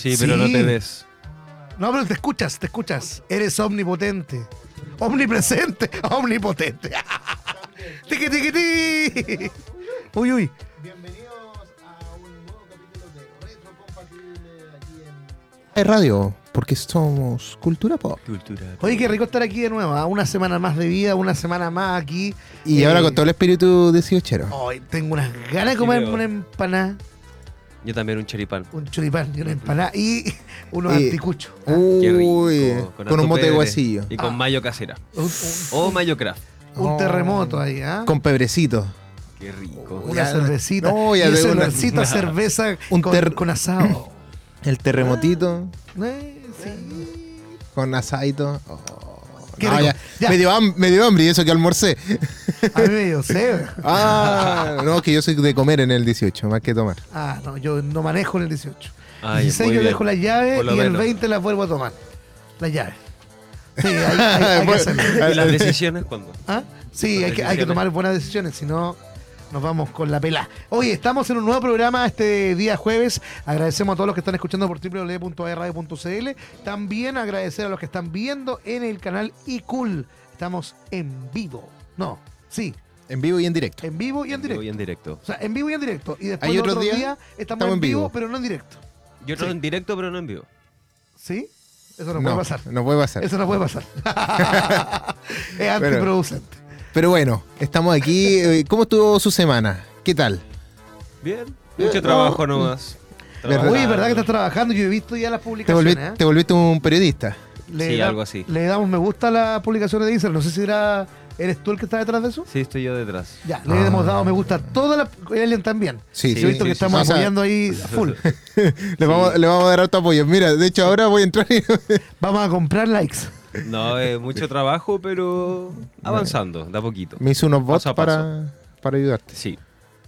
Sí, pero no te ves. No, pero te escuchas, te escuchas. Eres omnipotente. Omnipresente, omnipotente. Tiqui, tiqui, ti. Uy, uy. Bienvenidos a un nuevo capítulo de Retro Compatible aquí en. Radio, porque somos cultura pop. Cultura. Oye, qué rico estar aquí de nuevo. ¿ah? Una semana más de vida, una semana más aquí. Y Eh, ahora con todo el espíritu 18. Hoy tengo unas ganas de comer veo. una empanada, Yo también un choripán. un choripán y una empanada y unos Y- anticuchos. ¿ah? Qué Uy, rico. con, harto un mote de pebre guasillo. Y con Ah. mayo casera. Un, un- O mayo craft. un Oh. terremoto ahí, ¿ah? Con pebrecito. Qué rico. Una Ya- cervecita. no, ya y una- olorcito a cerveza Un con, ter- con asado. El terremotito Eh, sí. con asadito. Oh. Qué No, rico. ya, Ya. Me, dio ham- me dio hambre y eso que almorcé. A mí me dio sed. Ah, no, que yo soy de comer en el 18, más que tomar. Ah, no, yo no manejo en el 18. Ah, ya, 16 muy yo bien. dejo las llaves y el menos. 20 las vuelvo a tomar. Las llaves. Sí, hay, hay- hay que hacerlo. ¿Y las decisiones cuándo? ¿Ah? Sí, hay que, hay que decisiones. tomar buenas decisiones, si no nos vamos con la pelá. Oye, estamos en un nuevo programa este día jueves. Agradecemos a todos los que están escuchando por www.radio.cl. También agradecer a los que están viendo en el canal iCool. Estamos en vivo. No, sí, En vivo y en directo. en vivo y en directo. Voy en directo. O sea, en vivo y en directo. Y después ¿Hay los otros otros días? días estamos, Estamos en en vivo, vivo. pero no en directo. Yo no Sí. en directo, pero no en vivo. ¿Sí? Eso no, puede pasar. no puede pasar. Eso no puede pasar. es antiproducente. Pero bueno, estamos aquí. Eh, ¿Cómo estuvo su semana? ¿Qué tal? Bien. Mucho no. trabajo nomás. ¿Verdad? Oye, ¿verdad que estás trabajando? Yo he visto ya las ¿Te, publicaciones. volvi- ¿eh? te volviste un periodista? Le Sí, da- algo así. Le damos me gusta a las publicaciones de Instagram. No sé si era, eres tú el que está detrás de eso. Sí, estoy yo detrás. Ya, le Ah. hemos dado me gusta a todas las. Ellen también. Sí, Yo he visto sí, que sí, estamos sí. Apoyando ahí a full. Le, vamos, le vamos a dar alto apoyo. Mira, de hecho ahora voy a entrar y... Vamos a comprar likes. No, es mucho trabajo, pero avanzando, de a poquito. me hice unos bots Paso a paso. para, para ayudarte. Sí.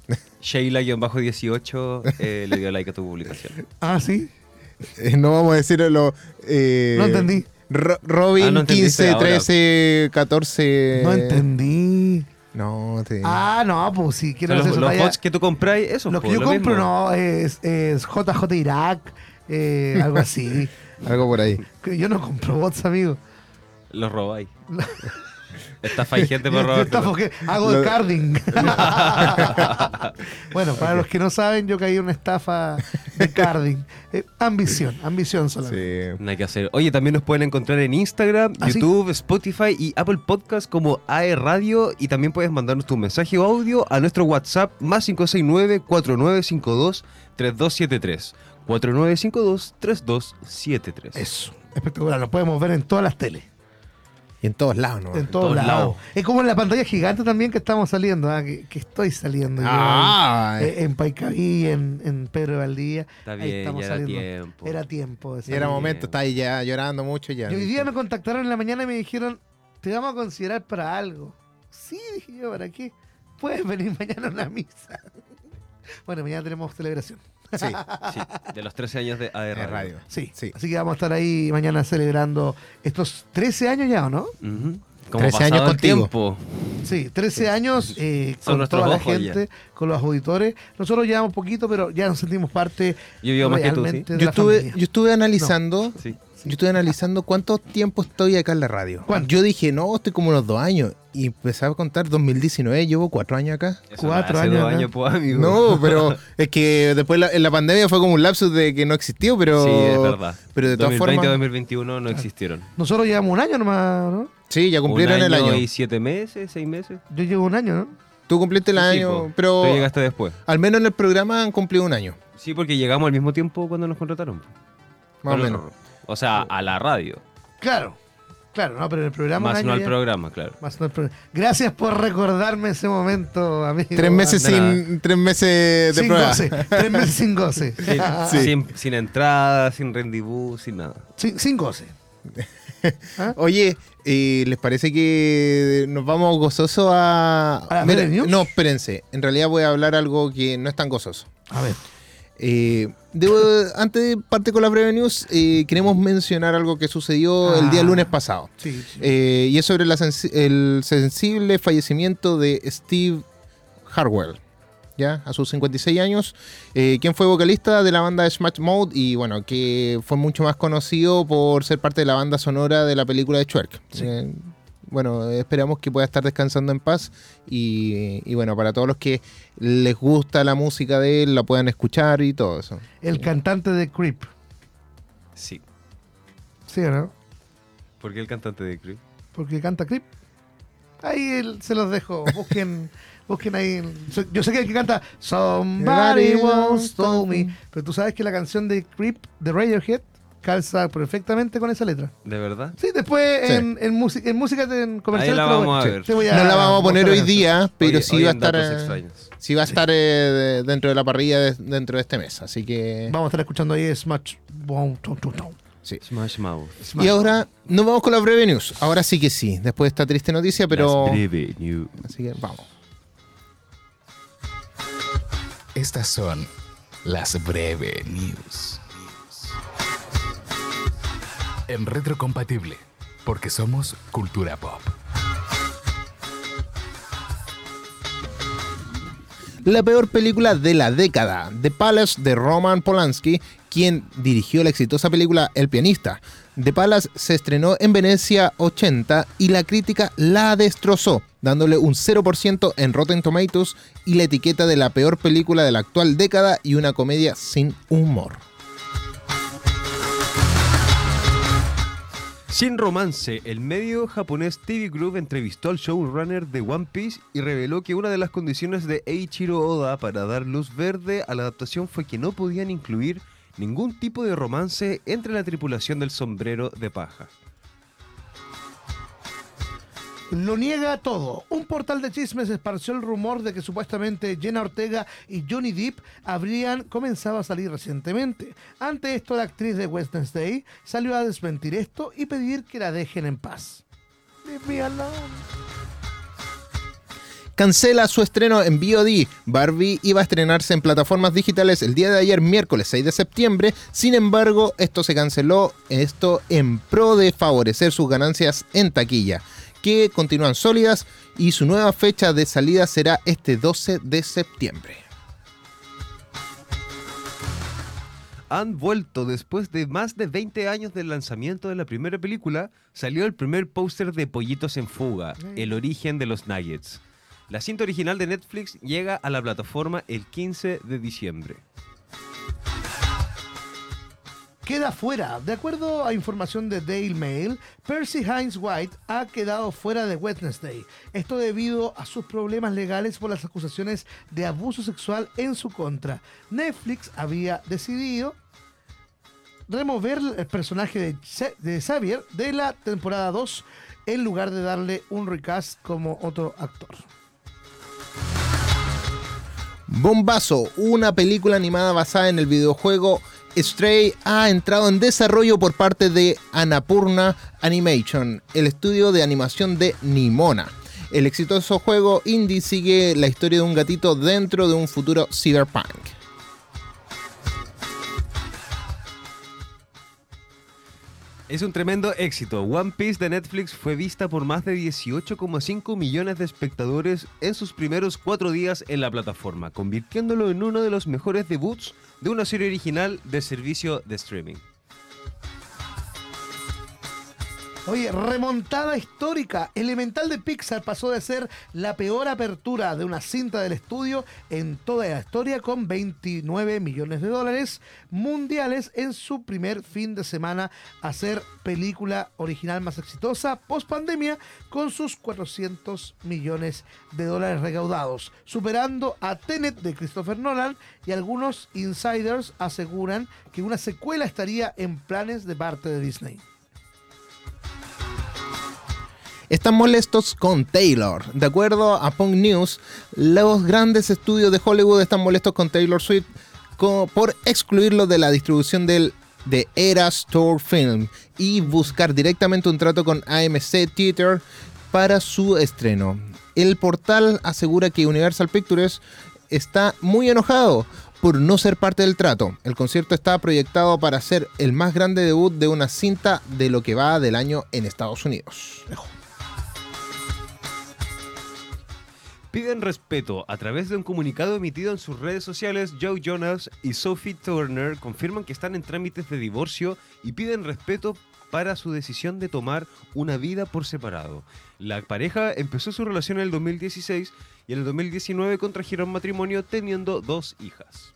Sheila-18 eh, le dio like a tu publicación. Ah, sí. Eh, no vamos a decirlo. Eh, No entendí. Ro- Robin Ah, no entendiste 15, ahora. 13, 14. No entendí. No, te... Ah, no, pues si quiero hacer los los bots que tú compráis, eso Lo que yo compro no es, es JJ Irak, eh, algo así. Algo por ahí. Yo no compro bots, amigo. Los robáis. Estafáis gente Yo- por robar. estafo que hago Lo- carding. bueno, para los que no saben, yo caí en una estafa de carding. Eh, ambición, ambición solamente. Sí. No hay que hacer. Oye, también nos pueden encontrar en Instagram, ¿Ah, sí? YouTube, Spotify y Apple Podcast como AE Radio. Y también puedes mandarnos tu mensaje o audio a nuestro WhatsApp más 569-4952-3273. 4952-3273. Eso, espectacular. Lo podemos ver en todas las teles. Y en todos lados, ¿no? En todos todos lados. lados. Es como en la pantalla gigante también que estamos saliendo, ah, que, que estoy saliendo. Ah, eh, en Paicaví, en, en Pedro de Valdía. Está Ahí bien, estamos ya era saliendo. tiempo. Era tiempo. de y era salir. momento, está ahí ya llorando mucho ya. Y hoy día me contactaron en la mañana y me dijeron, te vamos a considerar para algo. Sí, dije yo, ¿para qué? Puedes venir mañana a una misa. bueno, mañana tenemos celebración. Sí, Sí, de los 13 años de AE Radio. radio. Sí. Sí. Así que vamos a estar ahí mañana celebrando estos 13 años ya, ¿o no? Como 13 años contigo. tiempo. Sí, 13 años eh, con nuestros toda la gente, con los auditores. Nosotros llevamos poquito, pero ya nos sentimos parte Yo vivo más que tú, Yo estuve, yo estuve analizando, Sí. Yo estuve analizando cuánto tiempo estoy acá en la radio. ¿Cuánto? Yo dije, no, estoy como unos dos años. Y empecé a contar 2019, llevo cuatro años acá. Eso Cuatro hace años dos acá. años, pues, amigo. No, pero es que después la- en la pandemia fue como un lapsus de que no existió, pero. Sí, es verdad. Pero de todas 2020 formas. 2021 no existieron. Nosotros llevamos un año nomás, ¿no? Sí, ya cumplieron un el año. y siete meses, seis meses. Yo llevo un año, ¿no? Tú cumpliste el Sí, año, po. pero Tú llegaste después. al menos en el programa han cumplido un año. Sí, porque llegamos al mismo tiempo cuando nos contrataron. Más o menos. O sea, a la radio. Claro, claro, no, pero en el programa. Más no al ya. programa, claro. Más no al programa. Gracias por recordarme ese momento, amigo. Tres meses sin. Tres meses de sin prueba. goce. Tres meses sin goce. Sí. Sin, sin entrada, sin rendezvous, sin nada. sin, sin goce. ¿Ah? Oye, eh, ¿les parece que nos vamos gozosos a. ¿A la Mira, no, espérense. En realidad voy a hablar algo que no es tan gozoso. A ver. Eh, debo- antes de parte con la breve news, eh, queremos mencionar algo que sucedió el día Ah. lunes pasado. Sí, sí. Eh, y es sobre la sensi- el sensible fallecimiento de Steve Harwell. ¿ya? A sus 56 años, eh, quien fue vocalista de la banda Smash Mode y bueno, que fue mucho más conocido por ser parte de la banda sonora de la película de Shrek. Eh, bueno, esperamos que pueda estar descansando en paz y, y bueno, para todos los que les gusta la música de él, la puedan escuchar y todo eso. El cantante de Creep. Sí. ¿Sí o no? ¿Por qué el cantante de Creep? Porque canta Creep. Ahí el- se los dejo. Busquen, busquen ahí. Yo sé que el que canta Somebody once told me. Pero tú sabes que la canción de Creep de Radiohead calza perfectamente con esa letra. ¿De verdad? Sí, después Sí. En, en, música, en música en comercial. Ahí la vamos a ver. No la vamos a poner hoy día, pero Oye, sí va a estar... eh. Sí va a estar eh, de- dentro de la parrilla de- dentro de este mes, así que... Vamos a estar escuchando ahí Smash. Sí. Smash Mouth. Smash. Y ahora nos vamos con la breve news. Ahora sí que sí, después de esta triste noticia, pero... Las breve news. Así que vamos. Estas son las breve news. En retrocompatible, porque somos cultura pop. La peor película de la década, The Palace de Roman Polanski, quien dirigió la exitosa película El pianista. The Palace se estrenó en Venecia 80 y la crítica la destrozó, dándole un 0% en Rotten Tomatoes y la etiqueta de la peor película de la actual década y una comedia sin humor. Sin romance, el medio japonés TV Group entrevistó al showrunner de One Piece y reveló que una de las condiciones de Eiichiro Oda para dar luz verde a la adaptación fue que no podían incluir ningún tipo de romance entre la tripulación del sombrero de paja. Lo niega todo. Un portal de chismes esparció el rumor de que supuestamente Jenna Ortega y Johnny Depp habrían comenzado a salir recientemente. Ante esto, la actriz de Wednesday salió a desmentir esto y pedir que la dejen en paz. Cancela su estreno en VOD. Barbie iba a estrenarse en plataformas digitales el día de ayer, miércoles 6 de septiembre. Sin embargo, esto se canceló, esto en pro de favorecer sus ganancias en taquilla, que continúan sólidas y su nueva fecha de salida será este 12 de septiembre. Han vuelto después de más de 20 años del lanzamiento de la primera película, salió el primer póster de Pollitos en Fuga, el origen de los Nuggets. La cinta original de Netflix llega a la plataforma el 15 de diciembre. Queda fuera. De acuerdo a información de Daily Mail, Percy Hines White ha quedado fuera de Wednesday. Esto debido a sus problemas legales por las acusaciones de abuso sexual en su contra. Netflix había decidido remover el personaje de, Xa- de Xavier de la temporada 2 en lugar de darle un recast como otro actor. Bombazo, una película animada basada en el videojuego Stray ha entrado en desarrollo por parte de Annapurna Animation, el estudio de animación de Nimona. El exitoso juego indie sigue la historia de un gatito dentro de un futuro cyberpunk. Es un tremendo éxito. One Piece de Netflix fue vista por más de 18,5 millones de espectadores en sus primeros cuatro días en la plataforma, convirtiéndolo en uno de los mejores debuts de una serie original de servicio de streaming. Oye, remontada histórica. Elemental de Pixar pasó de ser la peor apertura de una cinta del estudio en toda la historia con 29 millones de dólares mundiales en su primer fin de semana a ser película original más exitosa post pandemia con sus 400 millones de dólares recaudados, superando a Tenet de Christopher Nolan y algunos insiders aseguran que una secuela estaría en planes de parte de Disney. Están molestos con Taylor. De acuerdo a Punk News, los grandes estudios de Hollywood están molestos con Taylor Swift por excluirlo de la distribución del, de Eras Store Film y buscar directamente un trato con AMC Theater para su estreno. El portal asegura que Universal Pictures está muy enojado por no ser parte del trato. El concierto está proyectado para ser el más grande debut de una cinta de lo que va del año en Estados Unidos. Piden respeto. A través de un comunicado emitido en sus redes sociales, Joe Jonas y Sophie Turner confirman que están en trámites de divorcio y piden respeto para su decisión de tomar una vida por separado. La pareja empezó su relación en el 2016 y en el 2019 contrajeron matrimonio teniendo dos hijas.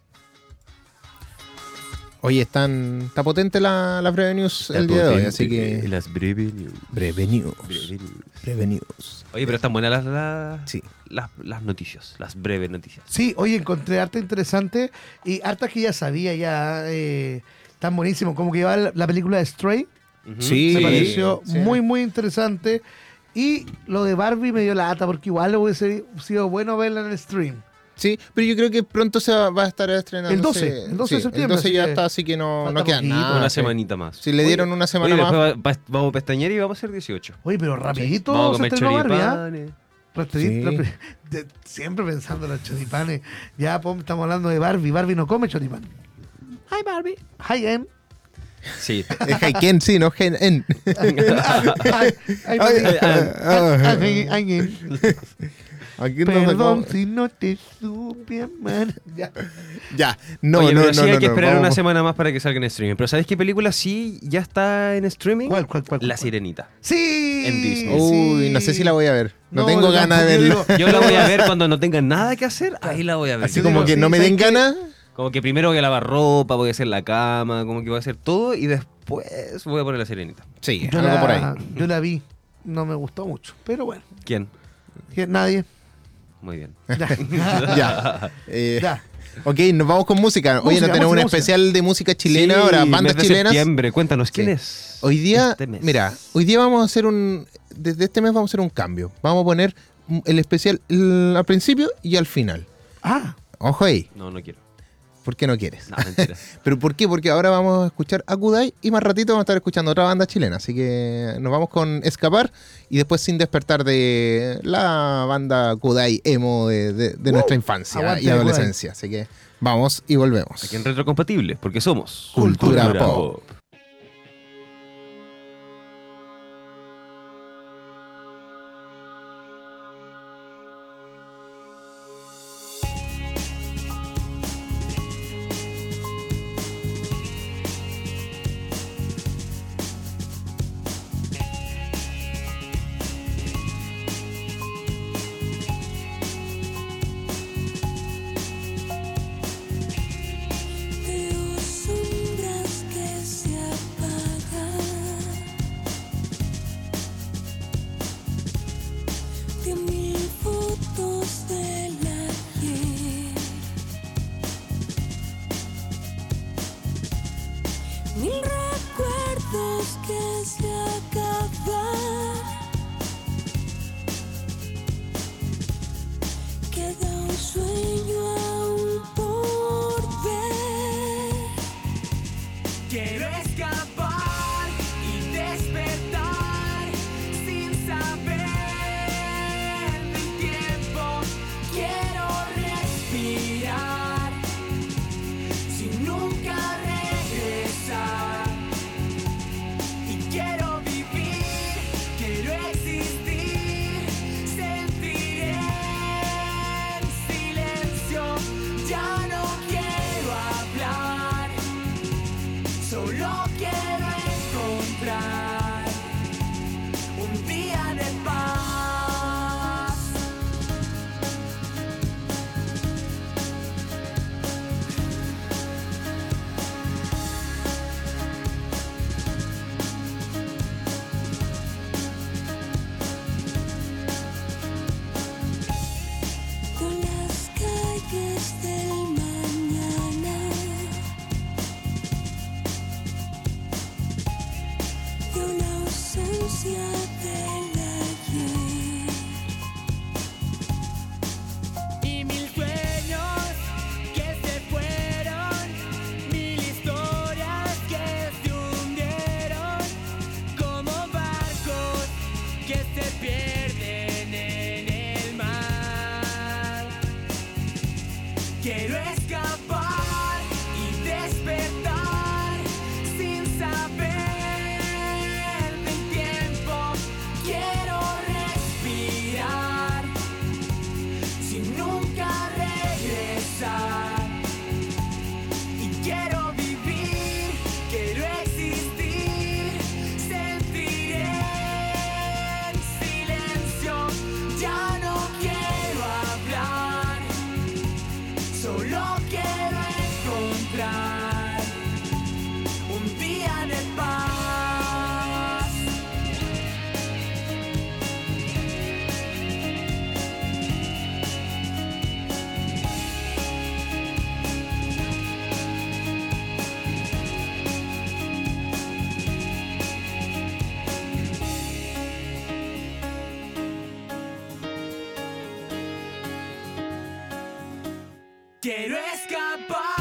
Oye, están, está potente la, la Breve News el día de hoy, así que... Las breve news. Breve News. Breve news. Breve News. Oye, pero están buenas las, las, Sí. las, las noticias, las breves noticias. Sí, oye, encontré arte interesante y harta que ya sabía, ya eh, tan buenísimo. Como que iba la, la película de Stray, Ujú. Sí. me pareció sí. muy, muy interesante. Y lo de Barbie me dio la ata porque igual hubiese sido bueno verla en el stream. Sí, pero yo creo que pronto se va, va a estar estrenando. El 12, el 12 de septiembre, El 12 así ya está, así que no, no queda poquito, nada. una sí. semanita más. Si le dieron una Oye, semana más. después va- va- vamos a pestañear y vamos a hacer 18. Oye, pero rapidito Vamos a comer Barbie, ¿ah? Sí. de- siempre pensando en los choripanes. Ya pom, estamos hablando de Barbie. Barbie no come choripán. Hi Barbie. Hi Em. Sí. Haiken, sí, no Gen Ah. Aquí Perdón si no te supe amar. Ya. Ya, no, Oye, no, pero no. sí hay no, que no, esperar una semana más para que salga en streaming. Pero ¿sabes qué película sí ya está en streaming? ¿Cuál, cuál, cuál? La? Sirenita. Sí. En Disney. Uy, no sé si la voy a ver. No, No, tengo ganas de verlo. yo Yo la voy a ver cuando no tenga nada que hacer. Ahí la voy a ver. Así Yo como digo, que sí, no me ¿sabes den ganas. Como que primero voy a lavar ropa, voy a hacer la cama, como que voy a hacer todo y después voy a poner la Sirenita. Sí, Yo algo la, por ahí. yo la vi. No me gustó mucho. Pero bueno. ¿Quién? que Nadie. Muy bien. Ya. Ya. Eh, Ya. Ok, nos vamos con música. Hoy Música, no tenemos un especial de música chilena Sí, ahora, mes bandas de chilenas. septiembre. Cuéntanos, ¿quién Sí. es? Hoy día, este mes? mira, hoy día vamos a hacer un. Desde este mes vamos a hacer un cambio. Vamos a poner el especial el- al principio y al final. Ah. Ojo ahí, No, no quiero. ¿Por qué no quieres? No, mentira. ¿Pero por qué? Porque ahora vamos a escuchar a Kudai y más ratito vamos a estar escuchando otra banda chilena. Así que nos vamos con Escapar y después Sin Despertar de la banda Kudai emo de, de- de nuestra infancia Aguante, y adolescencia. Así que vamos y volvemos. Aquí en Retrocompatible, porque somos Cultura Pop. Quiero escapar.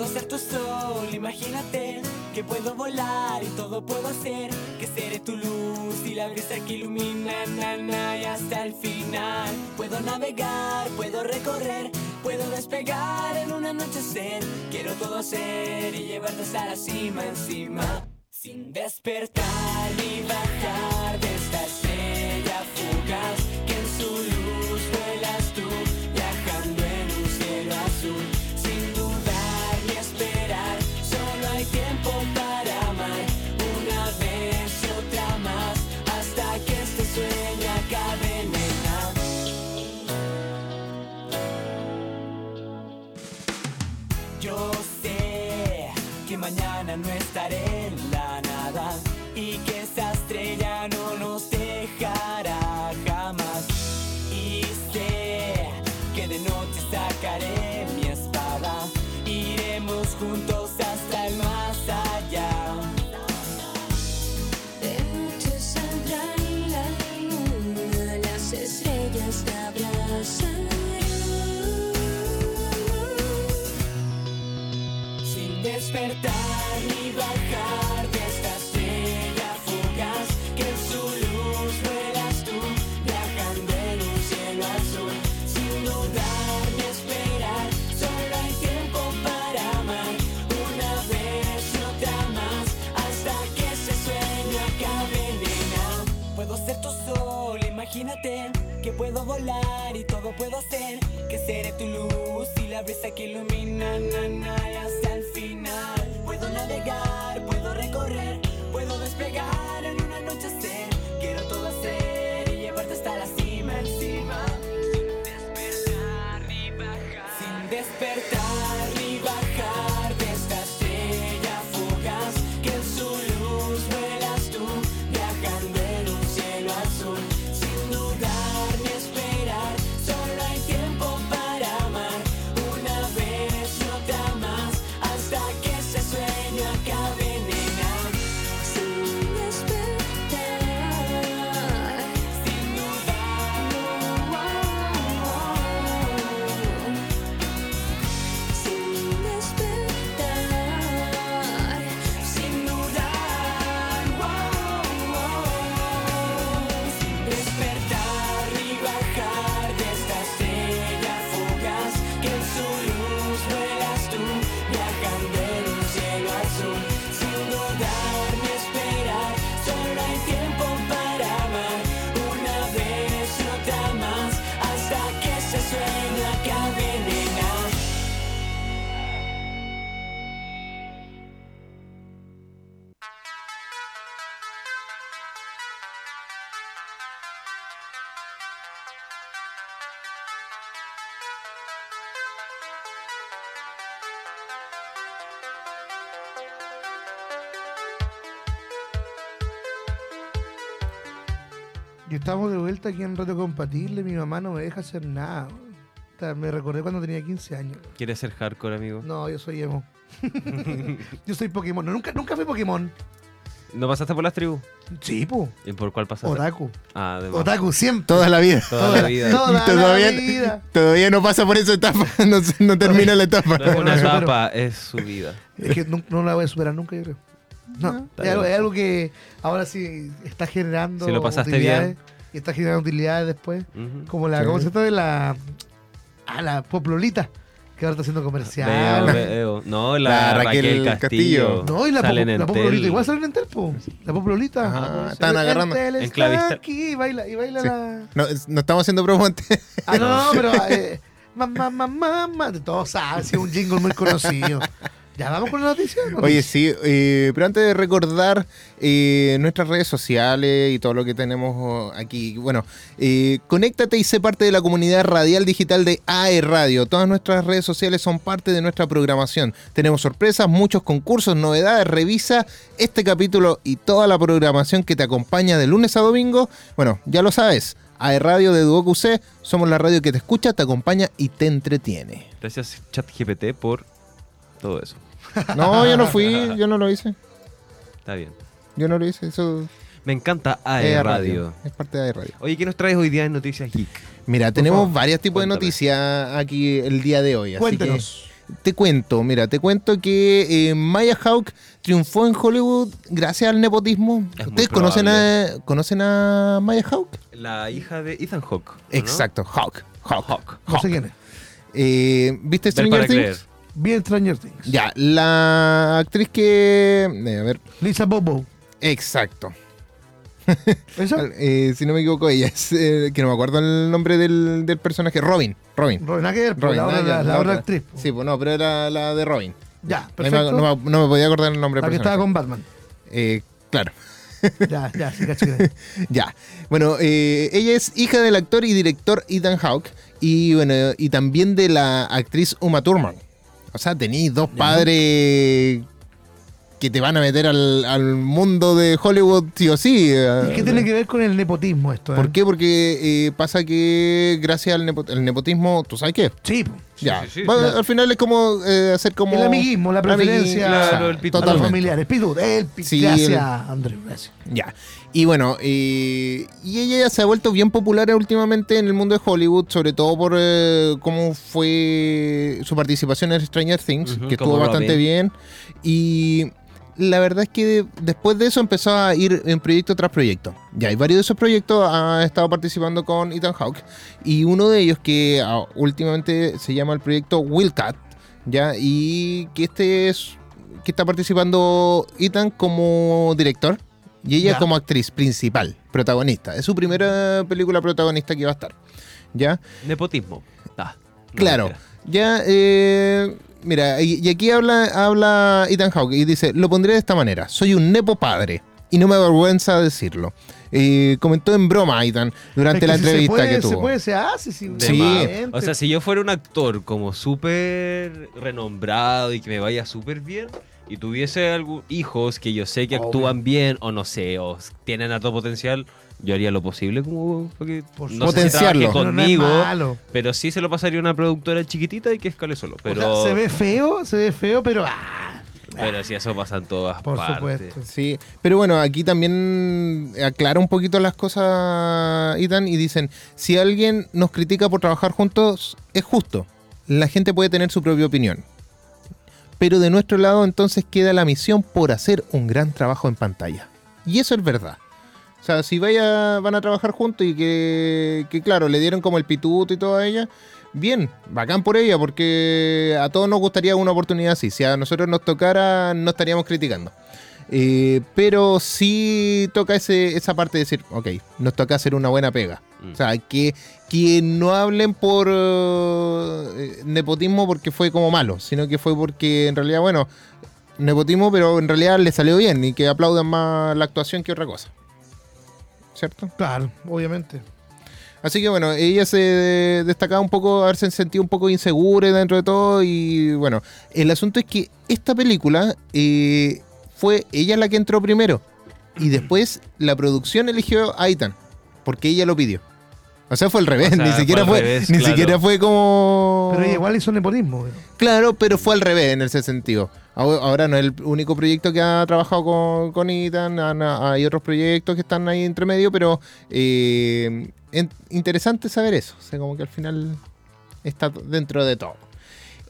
Puedo ser tu sol, imagínate que puedo volar y todo puedo hacer, que seré tu luz y la brisa que ilumina na, y hasta el final. Puedo navegar, puedo recorrer, puedo despegar en un anochecer. Quiero todo hacer y llevarte hasta la cima encima, sin despertar ni bajar. Yo de vuelta aquí en Rato Compatible, mi mamá no me deja hacer nada. Me recordé cuando tenía 15 años. ¿Quieres ser hardcore, amigo? No, yo soy emo. yo soy Pokémon. Nunca, nunca fui Pokémon. ¿No pasaste por las tribus? Sí, po. ¿Y por cuál pasaste? Otaku. Ah, de Otaku, siempre. Toda la vida. Toda la vida. Toda todavía, vida. Todavía no pasa por esa etapa. No, termina la etapa. Una etapa, es su vida. Es que no, no la voy a superar nunca, yo creo. No, es algo, bien. es algo que ahora sí está generando Si lo pasaste utilidades. bien. Y está generando utilidades después. Como la, Sí. ¿cómo se llama? De la, ah, la Poplolita, que ahora está haciendo comercial. veo. No, la, La Raquel, Raquel Castillo. No, y la, Salen en la Poplolita, igual salen en Telpo. La Poplolita. Ah, están agarrando. En está aquí y baila, y baila Sí. la... No, es- no estamos haciendo promo. Ah, no, no, pero... Eh, mamá, mamá, mamá. Todos saben, si es un jingle muy conocido. Ya vamos con la noticia. ¿no? Oye, sí, eh, pero antes de recordar eh, nuestras redes sociales y todo lo que tenemos oh, aquí, bueno, eh, conéctate y sé parte de la comunidad radial digital de AE Radio. Todas nuestras redes sociales son parte de nuestra programación. Tenemos sorpresas, muchos concursos, novedades. Revisa este capítulo y toda la programación que te acompaña de lunes a domingo. Bueno, ya lo sabes. AE Radio de Duoc UC, somos la radio que te escucha, te acompaña y te entretiene. Gracias ChatGPT por todo eso. No, yo no fui, yo no lo hice. Está bien. Yo no lo hice, eso Me encanta AE AE Radio. Es parte de AE Radio. Oye, ¿qué nos traes hoy día en Noticias Geek? Mira, tenemos favor, varios tipos cuéntame. de noticias aquí el día de hoy. Así Cuéntenos. que te cuento, mira, te cuento que eh, Maya Hawk triunfó en Hollywood gracias al nepotismo. Es ¿Ustedes conocen a, conocen a Maya Hawk? La hija de Ethan Hawke. ¿o no? Exacto, Hawk. Hawk. Hawk. No sé quién es. Eh, ¿Viste Stranger Things? Bien Stranger Things. Ya, la actriz que... eh, a ver, Lisa Bobo. exacto. ¿Esa? Eh, si no me equivoco, ella es... eh, que no me acuerdo el nombre del, del personaje. Robin. Robin. Robin Aguirre, Robin, la, otra- la, la actriz. Sí, pues no, pero era la de Robin. Ya, perfecto. No, me, no me podía acordar el nombre la que estaba con Batman. Eh, claro. Ya, ya, sí, cacho Ya. Bueno, eh, ella es hija del actor y director Ethan Hawke y bueno, y también de la actriz Uma Thurman. O sea, tenéis dos padres que te van a meter al, al mundo de Hollywood sí o sí. ¿Y qué tiene que ver con el nepotismo esto? eh? ¿Por qué? Porque eh, pasa que gracias al nepo- el nepotismo, ¿tú sabes qué? Sí, ya. sí, sí. Va- Ya. Al final es como eh, hacer como... el amiguismo, la preferencia claro, a el los pitud. Totalmente. familiares. Pitud, el pi- Sí, gracias, el- Andrés, gracias. Ya. Y bueno, eh, y ella se ha vuelto bien popular últimamente en el mundo de Hollywood, sobre todo por eh, cómo fue su participación en Stranger Things, que estuvo bastante bien. Y la verdad es que de- después de eso empezó a ir en proyecto tras proyecto. Ya, hay varios de esos proyectos ha estado participando con Ethan Hawke. Y uno de ellos que ah, últimamente se llama el proyecto Wildcat, ya, y que este es que está participando Ethan como director y ella Ya. como actriz principal, protagonista. Es su primera película protagonista que va a estar. ¿Ya? Nepotismo. Ah, no, Claro. Ya, eh, mira, y, y aquí habla, habla Ethan Hawke y dice, lo pondré de esta manera, soy un nepo padre y no me avergüenza decirlo. Eh, comentó en broma Ethan durante Es la si se entrevista puede, que tuvo. Se puede, se hace. Sí, De Sí. O sea, si yo fuera un actor como súper renombrado y que me vaya súper bien y tuviese algún hijos que yo sé que Obvio. actúan bien o no sé, o tienen alto potencial, yo haría lo posible como para que Por no sé si Potenciarlo. trabaje Pero no es conmigo, malo. pero sí se lo pasaría a una productora chiquitita y que escale solo. O Pero, sea, se ve feo, se ve feo, pero. ah, pero si eso pasa en todas por partes. supuesto. Sí, pero bueno, aquí también aclara un poquito las cosas, Ethan, y dicen, si alguien nos critica por trabajar juntos, es justo. La gente puede tener su propia opinión. Pero de nuestro lado entonces queda la misión por hacer un gran trabajo en pantalla. Y eso es verdad. O sea, si vaya, van a trabajar juntos y que, que, claro, le dieron como el pituto y todo a ella, bien, bacán por ella, porque a todos nos gustaría una oportunidad así. Si a nosotros nos tocara, no estaríamos criticando. Eh, pero sí toca ese, esa parte de decir, ok, nos toca hacer una buena pega. Mm. O sea, que, que no hablen por eh, nepotismo porque fue como malo, sino que fue porque en realidad, bueno, nepotismo, pero en realidad le salió bien y que aplaudan más la actuación que otra cosa. ¿Cierto? Claro, obviamente. Así que bueno, ella se destacaba un poco, haberse sentido un poco insegura dentro de todo. Y bueno, el asunto es que esta película eh, fue ella la que entró primero. Y después la producción eligió a Ethan, porque ella lo pidió. O sea, fue al revés, O sea, ni siquiera fue revés, ni claro. siquiera fue como. Pero igual hizo nepotismo. güey. Claro, pero fue al revés en ese sentido. Ahora ahora no es el único proyecto que ha trabajado con, con Ethan, han- hay otros proyectos que están ahí entre medio, pero eh, en- interesante saber eso. O sea, como que al final está dentro de todo.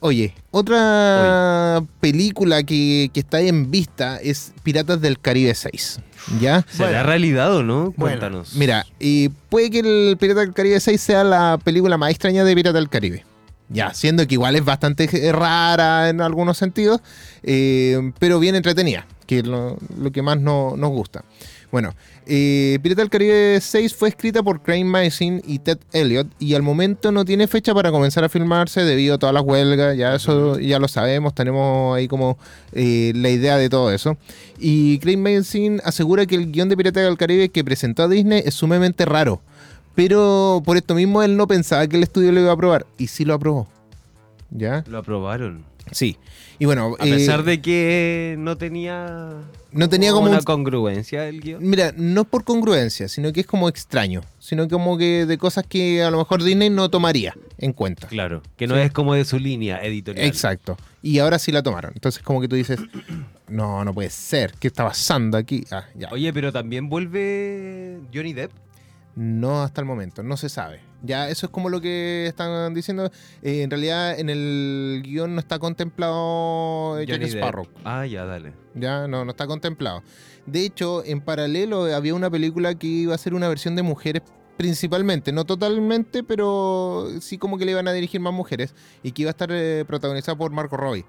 Oye, otra película que, que está ahí en vista es Piratas del Caribe 6. ¿Ya? ¿Será Bueno. realidad o no? Bueno, Cuéntanos. Mira, y puede que el Pirata del Caribe 6 sea la película más extraña de Pirata del Caribe. Ya, siendo que igual es bastante rara en algunos sentidos, eh, pero bien entretenida, que es lo, lo que más no- nos gusta. Bueno, eh, Pirata del Caribe 6 fue escrita por Crane Mason y Ted Elliott y al momento no tiene fecha para comenzar a filmarse debido a todas las huelgas, ya eso ya lo sabemos, tenemos ahí como eh, la idea de todo eso. Y Crane Mason asegura que el guion de Pirata del Caribe que presentó a Disney es sumamente raro, pero por esto mismo él no pensaba que el estudio lo iba a aprobar y sí lo aprobó. ¿Ya? Lo aprobaron. Sí. Y bueno, A eh, pesar de que no tenía. no tenía como una un- congruencia el guion. Mira, no por congruencia, sino que es como extraño. Sino como que de cosas que a lo mejor Disney no tomaría en cuenta. Claro, que no Sí. es como de su línea editorial. Exacto. Y ahora sí la tomaron. Entonces como que tú dices, no, no puede ser. ¿Qué está pasando aquí? Ah, ya. Oye, pero también vuelve Johnny Depp. No hasta el momento, no se sabe. Ya eso es como lo que están diciendo. Eh, en realidad en el guion no está contemplado eh, Jack. Sparrow. Ah, ya, dale. Ya no, no está contemplado. De hecho, en paralelo había una película que iba a ser una versión de mujeres principalmente, no totalmente, pero sí como que le iban a dirigir más mujeres y que iba a estar eh, protagonizada por Marco Robbie.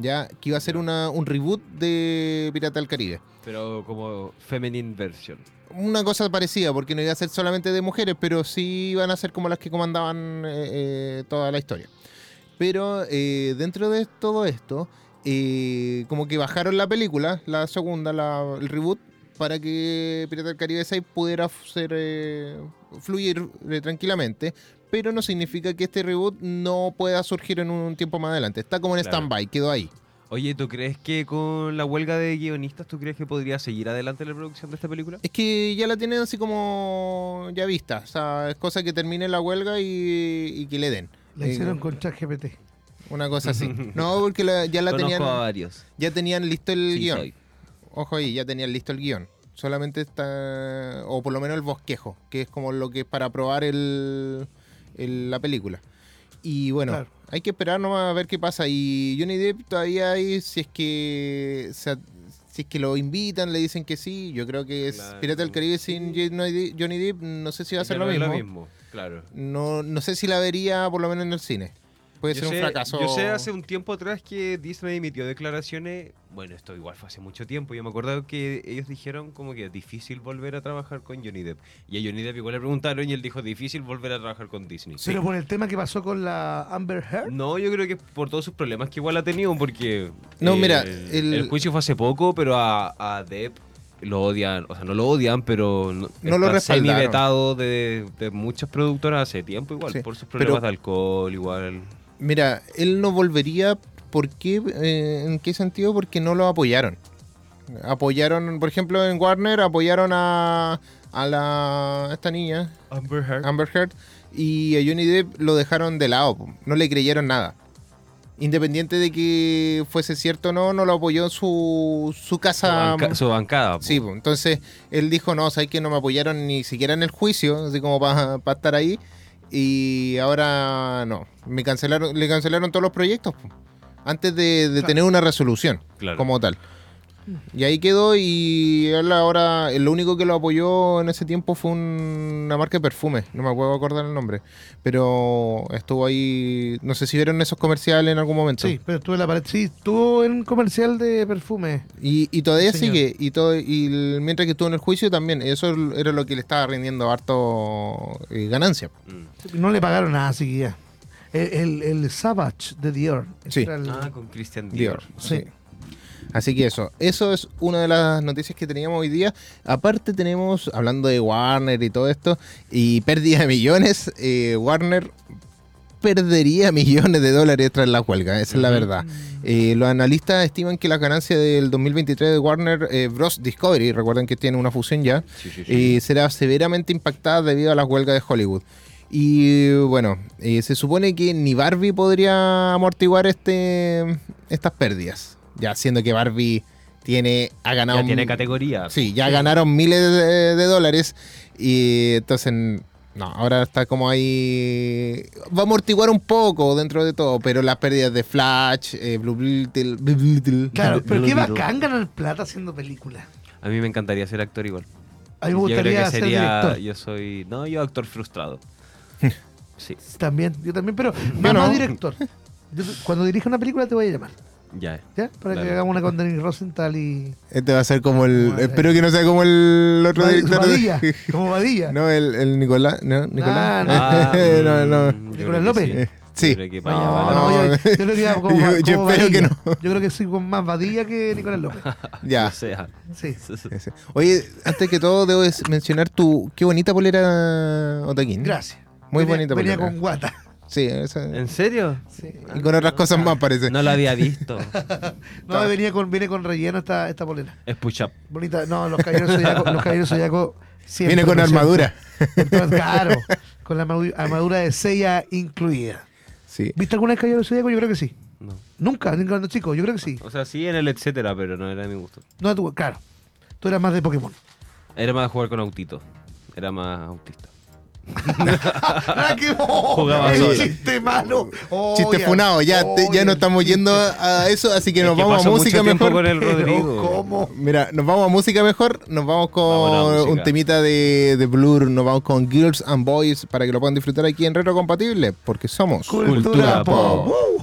Ya, que iba a ser una, un reboot de Pirata del Caribe. Pero como feminine version. Una cosa parecida, porque no iba a ser solamente de mujeres, pero sí iban a ser como las que comandaban eh, eh, toda la historia. Pero eh, dentro de todo esto, eh, como que bajaron la película, la segunda, la- el reboot, para que Pirata del Caribe 6 pudiera ser, eh, fluir eh, tranquilamente. Pero no significa que este reboot no pueda surgir en un tiempo más adelante. Está como en Claro. stand-by, quedó ahí. Oye, ¿tú crees que con la huelga de guionistas, tú crees que podría seguir adelante la producción de esta película? Es que ya la tienen así como ya vista. O sea, es cosa que termine la huelga y, y que le den. La Eh, hicieron con ChatGPT. Una cosa así. No, porque la- ya la Conozco tenían, a varios. ya tenían listo el Sí, guion. soy. Ojo ahí, ya tenían listo el guion. Solamente está, o por lo menos el bosquejo, que es como lo que es para probar el, el- la película. Y bueno, Claro. hay que esperar nomás a ver qué pasa. Y Johnny Depp todavía hay, si es que se- si es que lo invitan, le dicen que sí. Yo creo que es Claro. Pirata del Caribe sin Johnny Depp, no sé si va a ser lo mismo. claro. No, no sé si la vería por lo menos en el cine. Puede Yo ser sé, un fracaso. yo sé hace un tiempo atrás que Disney emitió declaraciones, bueno, esto igual fue hace mucho tiempo, yo me acuerdo que ellos dijeron como que es difícil volver a trabajar con Johnny Depp. Y a Johnny Depp igual le preguntaron y él dijo difícil volver a trabajar con Disney. Pero por el tema que pasó con la Amber Heard. No, yo creo que por todos sus problemas que igual ha tenido, porque... No, eh, mira, el, el- juicio fue hace poco, pero a, a Depp lo odian, o sea, no lo odian, pero no, No lo respaldaron. semi-vetado de, de muchas productoras hace tiempo igual, Sí, por sus pero- problemas de alcohol, igual. Mira, él no volvería. ¿Por qué? Eh, ¿En qué sentido? Porque no lo apoyaron. Apoyaron, por ejemplo, en Warner, apoyaron a, a la, a esta niña, Amber Heard. Amber Heard, y a Johnny Depp lo dejaron de lado. No le creyeron nada. Independiente de que fuese cierto o no, no lo apoyó su, su su, casa. banca- su bancada. po. Sí, entonces él dijo, no, sabes que no me apoyaron ni siquiera en el juicio, así como para estar ahí. Y ahora no, me cancelaron, le cancelaron todos los proyectos po, antes de, de Claro. tener una resolución Claro. como tal. Y ahí quedó y él ahora, lo único que lo apoyó en ese tiempo fue un- una marca de perfume, no me puedo acordar el nombre, pero estuvo ahí, no sé si vieron esos comerciales en algún momento. Sí, pero estuvo en la pared. Sí, estuvo en un comercial de perfume. Y, y todavía señor. sigue, y todo y mientras que estuvo en el juicio también, eso era lo que le estaba rindiendo harto eh, ganancia. Mm. No le pagaron nada siquiera. El, el, el Savage de Dior. Sí. El- Ah, con Christian Dior. Dior. Sí. sí. Así que eso, eso es una de las noticias que teníamos hoy día. Aparte tenemos, hablando de Warner y todo esto, y pérdida de millones, eh, Warner perdería millones de dólares tras la huelga, esa es la verdad. Eh, los analistas estiman que la ganancia del 2023 de Warner eh, Bros. Discovery, recuerden que tiene una fusión ya, Sí, sí, sí. eh, será severamente impactada debido a las huelgas de Hollywood. Y bueno, eh, se supone que ni Barbie podría amortiguar este estas pérdidas. Ya siendo que Barbie tiene ha ganado Ya tiene categoría. Sí, ya ganaron miles de, de dólares y entonces no, ahora está como ahí va a amortiguar un poco dentro de todo, pero las pérdidas de Flash, eh, Blue Beetle, Blue Beetle, Claro, pero Blue qué bacán ganar plata haciendo películas. A mí me encantaría ser actor igual. A mí me yo creo gustaría que ser sería. director. Yo soy. No, yo actor frustrado. Sí, También, yo también, pero no. más director. Yo cuando dirija una película te voy a llamar, ya. ¿ya? Para que hagamos una con Denis Rosenthal y... Este va a ser como el. Bueno, espero que no sea como el otro director. de- como Badilla. No, el, el Nicolás. No, Nicolás. no. Ah, no, no. mm, Nicolás López. Eh, Sí. Yo espero que no. Yo creo que soy con más Badilla que Nicolás López. Ya. O sea, Sí. Oye, antes que todo, debo mencionar tu. Qué bonita polera, Otaquín. Gracias. Muy Venía- bonita Venía polera. con guata. Sí, esa- ¿En serio? Sí. Y con otras cosas más, parece. No lo había visto. No, venía con, viene con relleno esta, esta polera. Es push up. Bonita. No, los caballeros zodiaco, los caballeros zodiaco siempre Viene con presentes. armadura. Entonces, claro, con la armadu- armadura de Seiya incluida. Sí. ¿Viste alguna vez Caballero Zodíaco? Yo creo que sí. No. Nunca, ni cuando chico, yo creo que sí. O sea, sí en el etcétera, pero no era de mi gusto. No, tú, claro. Tú eras más de Pokémon. Era más jugar con autito. Era más autista. ¡Ah, qué Jugaba el solo. chiste malo! Oh, Chiste funado, ya, te- ya no estamos yendo a eso, así que Es nos que vamos a música mejor. con el Rodrigo. ¿Cómo? Mira, nos vamos a música mejor, nos vamos con un temita de, de Blur, nos vamos con Girls and Boys para que lo puedan disfrutar aquí en Retro Compatible, porque somos Cultura, pop. Uh.